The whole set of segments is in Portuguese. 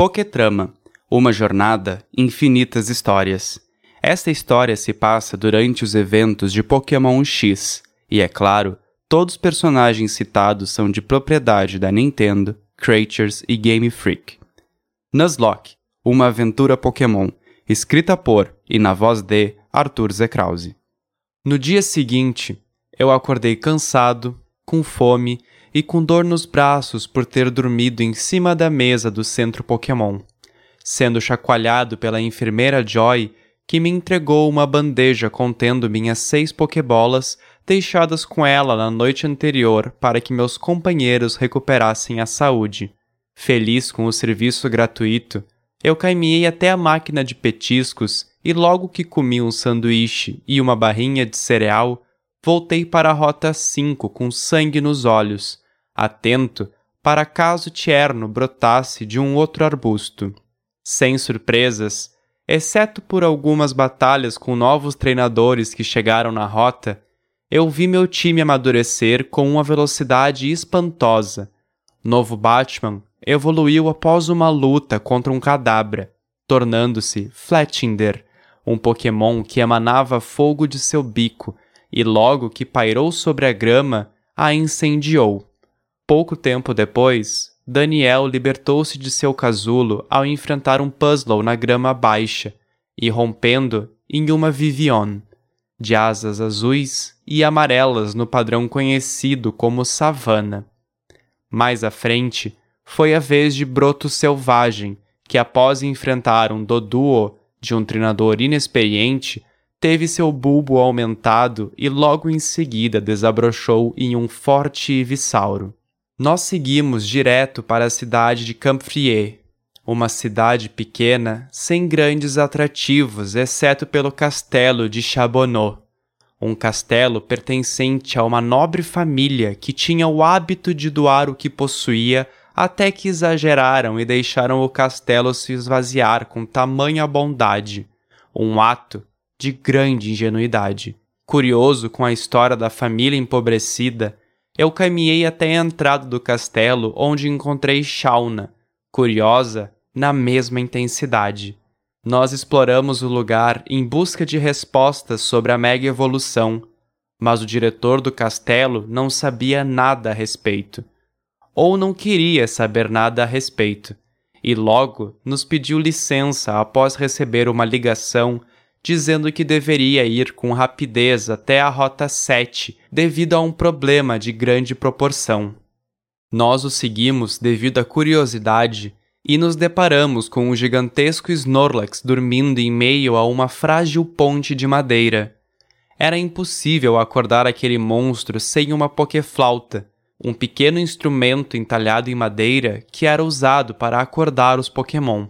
Poketrama, uma jornada, infinitas histórias. Esta história se passa durante os eventos de Pokémon X, e é claro, todos os personagens citados são de propriedade da Nintendo, Creatures e Game Freak. Nuzlocke, uma aventura Pokémon, escrita por e na voz de Arthur Z. Krause. No dia seguinte, eu acordei cansado, com fome e com dor nos braços por ter dormido em cima da mesa do centro Pokémon, sendo chacoalhado pela enfermeira Joy, que me entregou uma bandeja contendo minhas seis Pokébolas deixadas com ela na noite anterior para que meus companheiros recuperassem a saúde. Feliz com o serviço gratuito, eu caminhei até a máquina de petiscos e logo que comi um sanduíche e uma barrinha de cereal, voltei para a rota 5 com sangue nos olhos, atento para caso Tierno brotasse de um outro arbusto. Sem surpresas, exceto por algumas batalhas com novos treinadores que chegaram na rota, eu vi meu time amadurecer com uma velocidade espantosa. Novo Batman evoluiu após uma luta contra um cadabra, tornando-se Fletchinder, um Pokémon que emanava fogo de seu bico e logo que pairou sobre a grama, a incendiou. Pouco tempo depois, Daniel libertou-se de seu casulo ao enfrentar um puzzle na grama baixa, e rompendo em uma Vivion, de asas azuis e amarelas no padrão conhecido como savana. Mais à frente, foi a vez de Broto Selvagem, que após enfrentar um Doduo de um treinador inexperiente, teve seu bulbo aumentado e logo em seguida desabrochou em um forte Ivisauro. Nós seguimos direto para a cidade de Camfrier, uma cidade pequena, sem grandes atrativos, exceto pelo castelo de Chabonneau, um castelo pertencente a uma nobre família que tinha o hábito de doar o que possuía até que exageraram e deixaram o castelo se esvaziar com tamanha bondade, um ato de grande ingenuidade. Curioso com a história da família empobrecida, eu caminhei até a entrada do castelo, onde encontrei Shauna, curiosa na mesma intensidade. Nós exploramos o lugar em busca de respostas sobre a mega evolução, mas o diretor do castelo não sabia nada a respeito, ou não queria saber nada a respeito, e logo nos pediu licença após receber uma ligação dizendo que deveria ir com rapidez até a Rota 7 devido a um problema de grande proporção. Nós o seguimos devido à curiosidade e nos deparamos com um gigantesco Snorlax dormindo em meio a uma frágil ponte de madeira. Era impossível acordar aquele monstro sem uma pokeflauta, um pequeno instrumento entalhado em madeira que era usado para acordar os Pokémon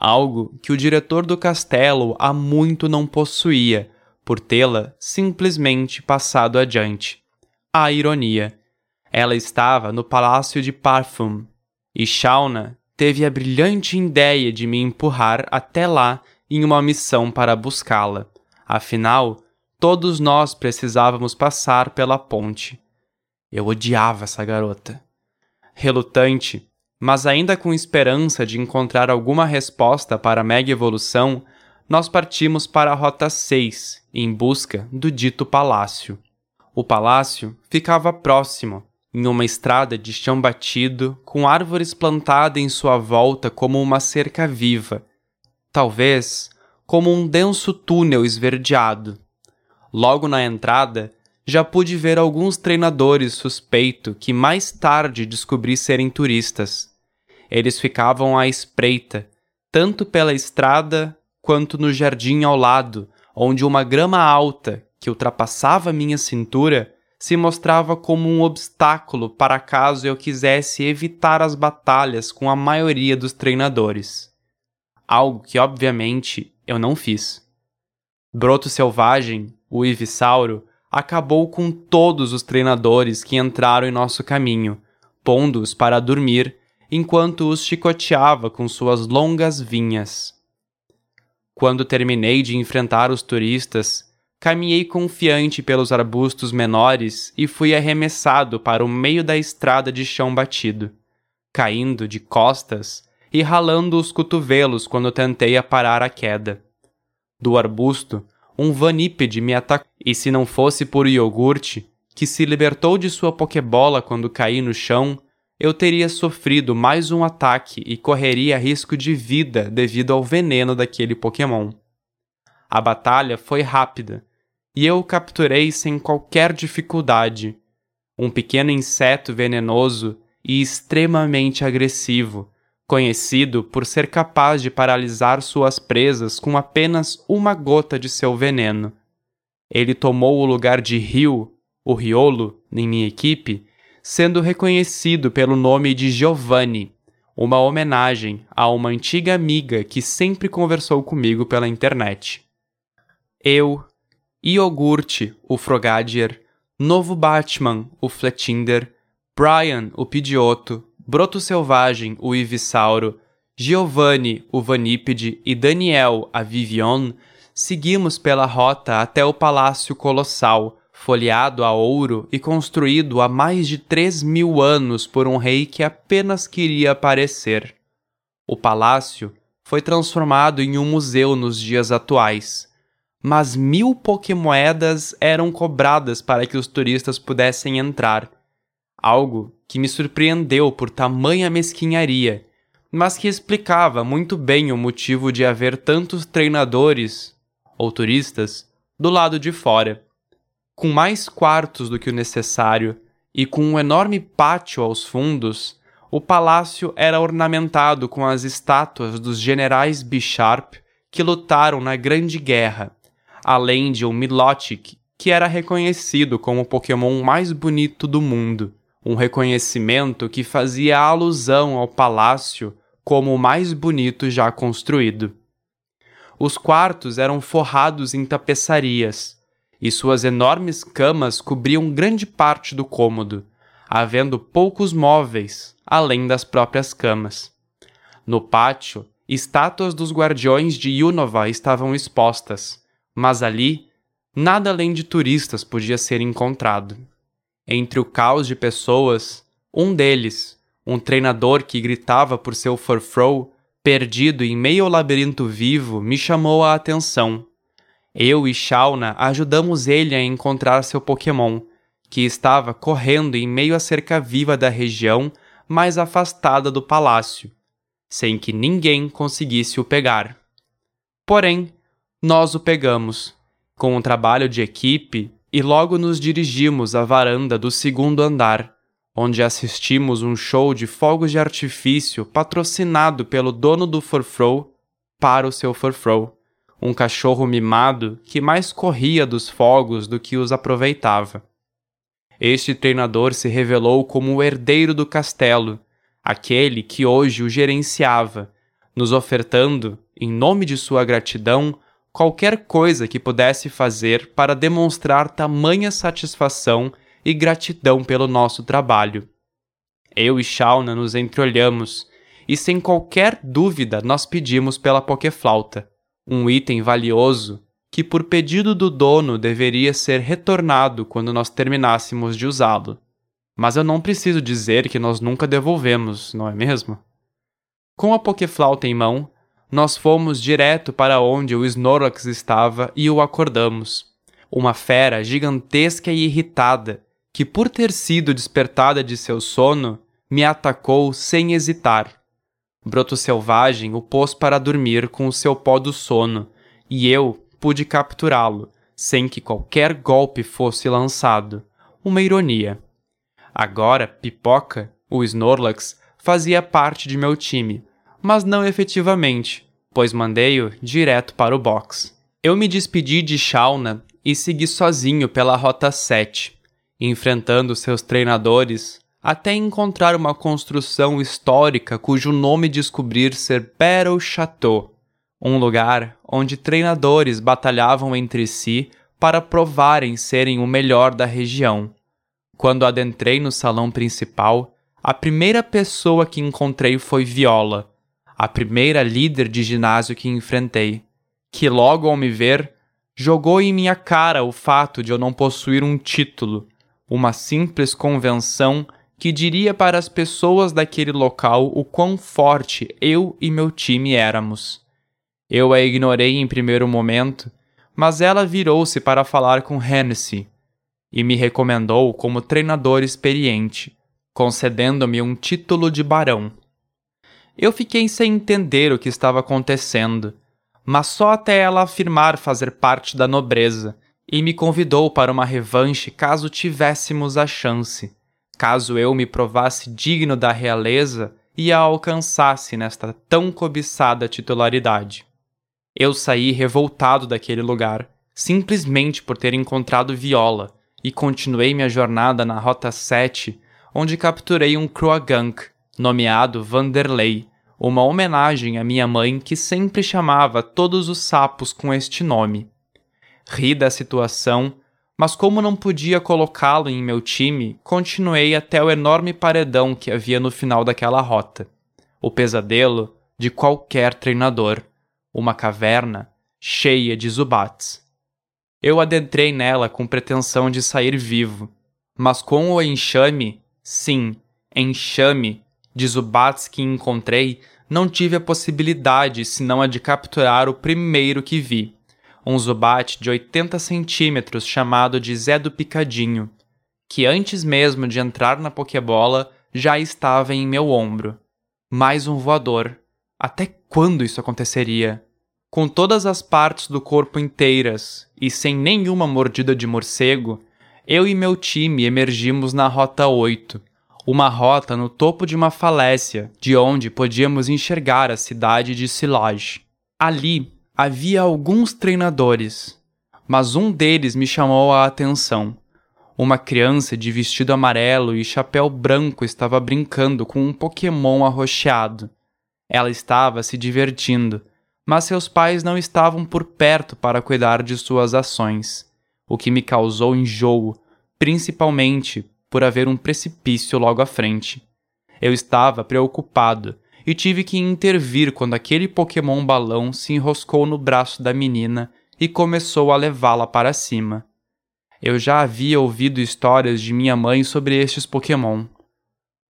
algo que o diretor do castelo há muito não possuía, por tê-la simplesmente passado adiante. A ironia. Ela estava no palácio de Parfum, e Shauna teve a brilhante ideia de me empurrar até lá em uma missão para buscá-la. Afinal, todos nós precisávamos passar pela ponte. Eu odiava essa garota. Relutante, mas ainda com esperança de encontrar alguma resposta para a mega evolução, nós partimos para a Rota 6 em busca do dito palácio. O palácio ficava próximo, em uma estrada de chão batido, com árvores plantadas em sua volta como uma cerca viva, talvez como um denso túnel esverdeado. Logo na entrada, já pude ver alguns treinadores suspeito que mais tarde descobri serem turistas. Eles ficavam à espreita, tanto pela estrada quanto no jardim ao lado, onde uma grama alta, que ultrapassava minha cintura, se mostrava como um obstáculo para caso eu quisesse evitar as batalhas com a maioria dos treinadores. Algo que, obviamente, eu não fiz. Broto Selvagem, o Ivisauro, acabou com todos os treinadores que entraram em nosso caminho, pondo-os para dormir enquanto os chicoteava com suas longas vinhas. Quando terminei de enfrentar os turistas, caminhei confiante pelos arbustos menores e fui arremessado para o meio da estrada de chão batido. Caindo de costas, e ralando os cotovelos quando tentei aparar a queda. Do arbusto, um vanípede me atacou, e se não fosse por iogurte, que se libertou de sua pokebola quando caí no chão, eu teria sofrido mais um ataque e correria risco de vida devido ao veneno daquele Pokémon. A batalha foi rápida, e eu o capturei sem qualquer dificuldade. Um pequeno inseto venenoso e extremamente agressivo, conhecido por ser capaz de paralisar suas presas com apenas uma gota de seu veneno. Ele tomou o lugar de Ryu, o Riolo, em minha equipe, sendo reconhecido pelo nome de Giovanni, uma homenagem a uma antiga amiga que sempre conversou comigo pela internet. Eu, Iogurte, o Frogadier, Novo Batman, o Fletinder, Brian, o Pidioto, Broto Selvagem, o Ivisauro, Giovanni, o Vanípede e Daniel, a Vivion, seguimos pela rota até o Palácio Colossal, folheado a ouro e construído há mais de três mil anos por um rei que apenas queria aparecer. O palácio foi transformado em um museu nos dias atuais, mas mil pokémoedas eram cobradas para que os turistas pudessem entrar, algo que me surpreendeu por tamanha mesquinharia, mas que explicava muito bem o motivo de haver tantos treinadores ou turistas do lado de fora com mais quartos do que o necessário e com um enorme pátio aos fundos, o palácio era ornamentado com as estátuas dos generais Bisharp que lutaram na Grande Guerra, além de um Milotic, que era reconhecido como o Pokémon mais bonito do mundo, um reconhecimento que fazia alusão ao palácio como o mais bonito já construído. Os quartos eram forrados em tapeçarias, e suas enormes camas cobriam grande parte do cômodo, havendo poucos móveis além das próprias camas. No pátio, estátuas dos guardiões de Unova estavam expostas, mas ali nada além de turistas podia ser encontrado. Entre o caos de pessoas, um deles, um treinador que gritava por seu Furfrow, perdido em meio ao labirinto vivo, me chamou a atenção eu e Shauna ajudamos ele a encontrar seu Pokémon, que estava correndo em meio à cerca viva da região mais afastada do palácio, sem que ninguém conseguisse o pegar. Porém, nós o pegamos, com um trabalho de equipe, e logo nos dirigimos à varanda do segundo andar, onde assistimos um show de fogos de artifício patrocinado pelo dono do Furfrow para o seu Furfrow um cachorro mimado que mais corria dos fogos do que os aproveitava. Este treinador se revelou como o herdeiro do castelo, aquele que hoje o gerenciava, nos ofertando, em nome de sua gratidão, qualquer coisa que pudesse fazer para demonstrar tamanha satisfação e gratidão pelo nosso trabalho. Eu e Shauna nos entreolhamos, e sem qualquer dúvida nós pedimos pela Pokéflauta um item valioso que, por pedido do dono, deveria ser retornado quando nós terminássemos de usá-lo. Mas eu não preciso dizer que nós nunca devolvemos, não é mesmo? Com a Pokéflauta em mão, nós fomos direto para onde o Snorlax estava e o acordamos. Uma fera gigantesca e irritada, que por ter sido despertada de seu sono, me atacou sem hesitar. Broto Selvagem o pôs para dormir com o seu pó do sono, e eu pude capturá-lo, sem que qualquer golpe fosse lançado. Uma ironia. Agora, Pipoca, o Snorlax, fazia parte de meu time, mas não efetivamente, pois mandei-o direto para o box. Eu me despedi de Shauna e segui sozinho pela Rota 7, enfrentando seus treinadores até encontrar uma construção histórica cujo nome descobrir ser Battle Chateau, um lugar onde treinadores batalhavam entre si para provarem serem o melhor da região. Quando adentrei no salão principal, a primeira pessoa que encontrei foi Viola, a primeira líder de ginásio que enfrentei, que logo ao me ver, jogou em minha cara o fato de eu não possuir um título, uma simples convenção que diria para as pessoas daquele local o quão forte eu e meu time éramos. Eu a ignorei em primeiro momento, mas ela virou-se para falar com Hennessy e me recomendou como treinador experiente, concedendo-me um título de barão. Eu fiquei sem entender o que estava acontecendo, mas só até ela afirmar fazer parte da nobreza e me convidou para uma revanche caso tivéssemos a chance caso eu me provasse digno da realeza e a alcançasse nesta tão cobiçada titularidade. Eu saí revoltado daquele lugar, simplesmente por ter encontrado Viola, e continuei minha jornada na Rota 7, onde capturei um Croagunk, nomeado Vanderlei, uma homenagem à minha mãe que sempre chamava todos os sapos com este nome. Ri da situação mas como não podia colocá-lo em meu time, continuei até o enorme paredão que havia no final daquela rota. O pesadelo de qualquer treinador, uma caverna cheia de zubats. Eu adentrei nela com pretensão de sair vivo, mas com o enxame, sim, enxame, de zubats que encontrei, não tive a possibilidade senão a de capturar o primeiro que vi um Zubat de 80 centímetros chamado de Zé do Picadinho, que antes mesmo de entrar na Pokébola já estava em meu ombro. Mais um voador. Até quando isso aconteceria? Com todas as partes do corpo inteiras e sem nenhuma mordida de morcego, eu e meu time emergimos na Rota 8, uma rota no topo de uma falésia, de onde podíamos enxergar a cidade de Silage. Ali, havia alguns treinadores, mas um deles me chamou a atenção. Uma criança de vestido amarelo e chapéu branco estava brincando com um Pokémon arroxeado. Ela estava se divertindo, mas seus pais não estavam por perto para cuidar de suas ações, o que me causou enjoo, principalmente por haver um precipício logo à frente. Eu estava preocupado e tive que intervir quando aquele Pokémon balão se enroscou no braço da menina e começou a levá-la para cima. Eu já havia ouvido histórias de minha mãe sobre estes Pokémon.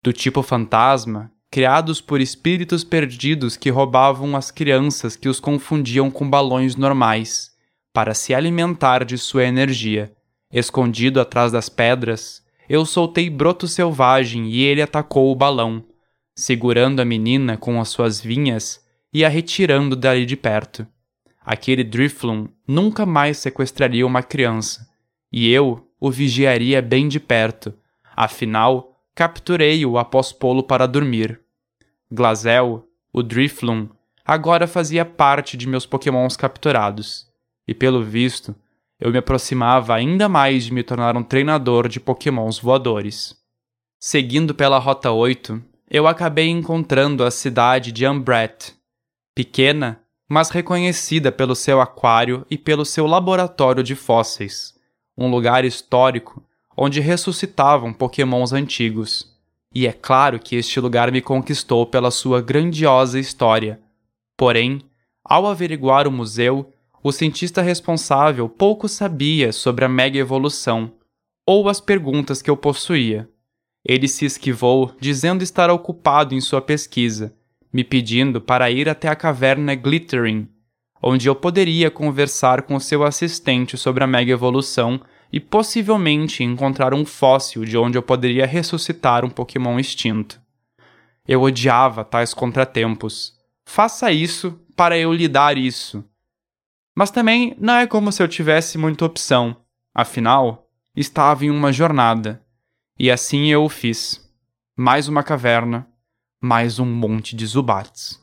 Do tipo fantasma, criados por espíritos perdidos que roubavam as crianças que os confundiam com balões normais, para se alimentar de sua energia. Escondido atrás das pedras, eu soltei broto selvagem e ele atacou o balão, segurando a menina com as suas vinhas e a retirando dali de perto. Aquele Drifloon nunca mais sequestraria uma criança, e eu o vigiaria bem de perto, afinal, capturei-o após pô-lo para dormir. Glazel, o Drifloon, agora fazia parte de meus pokémons capturados, e pelo visto, eu me aproximava ainda mais de me tornar um treinador de pokémons voadores. Seguindo pela Rota 8, eu acabei encontrando a cidade de Umbret, pequena, mas reconhecida pelo seu aquário e pelo seu laboratório de fósseis, um lugar histórico onde ressuscitavam pokémons antigos. E é claro que este lugar me conquistou pela sua grandiosa história. Porém, ao averiguar o museu, o cientista responsável pouco sabia sobre a mega evolução ou as perguntas que eu possuía. Ele se esquivou, dizendo estar ocupado em sua pesquisa, me pedindo para ir até a caverna Glittering, onde eu poderia conversar com seu assistente sobre a mega evolução e possivelmente encontrar um fóssil de onde eu poderia ressuscitar um Pokémon extinto. Eu odiava tais contratempos. Faça isso para eu lhe dar isso. Mas também não é como se eu tivesse muita opção. Afinal, estava em uma jornada. E assim eu o fiz. Mais uma caverna, mais um monte de Zubats.